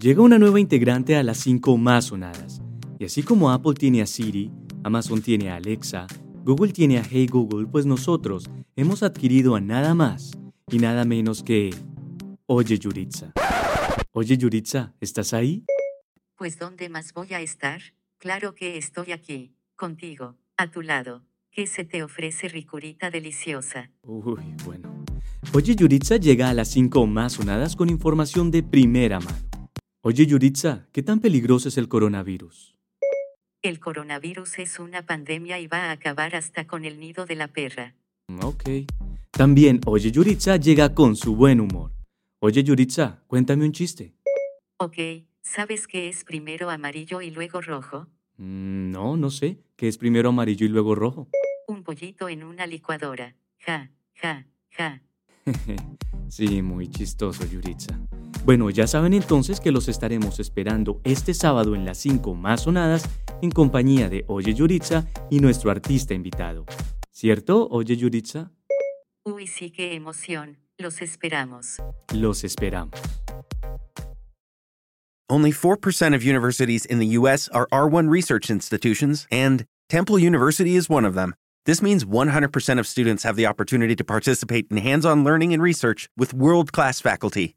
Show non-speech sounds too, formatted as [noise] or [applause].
Llega una nueva integrante a las cinco más sonadas. Y así como Apple tiene a Siri, Amazon tiene a Alexa, Google tiene a Hey Google, pues nosotros hemos adquirido a nada más y nada menos que Oye Yuritza. Oye Yuritza, ¿estás ahí? Pues ¿dónde más voy a estar? Claro que estoy aquí, contigo, a tu lado. ¿Qué se te ofrece ricurita deliciosa? Uy, bueno. Oye Yuritza llega a las cinco más sonadas con información de primera mano. Oye Yuritza, ¿qué tan peligroso es el coronavirus? El coronavirus es una pandemia y va a acabar hasta con el nido de la perra. Ok. También Oye Yuritza llega con su buen humor. Oye Yuritza, cuéntame un chiste. Ok, ¿sabes qué es primero amarillo y luego rojo? Mm, no, no sé. ¿Qué es primero amarillo y luego rojo? Un pollito en una licuadora. Ja, ja, ja. [laughs] sí, muy chistoso, Yuritza. Bueno, ya saben entonces que los estaremos esperando este sábado en las 5 más sonadas en compañía de Oye Yuritza y nuestro artista invitado. ¿Cierto, Oye Yuritza? Uy, sí, qué emoción. Los esperamos. Los esperamos. Only 4% of universities in the U.S. are R1 research institutions, and Temple University is one of them. This means 100% of students have the opportunity to participate in hands on learning and research with world class faculty.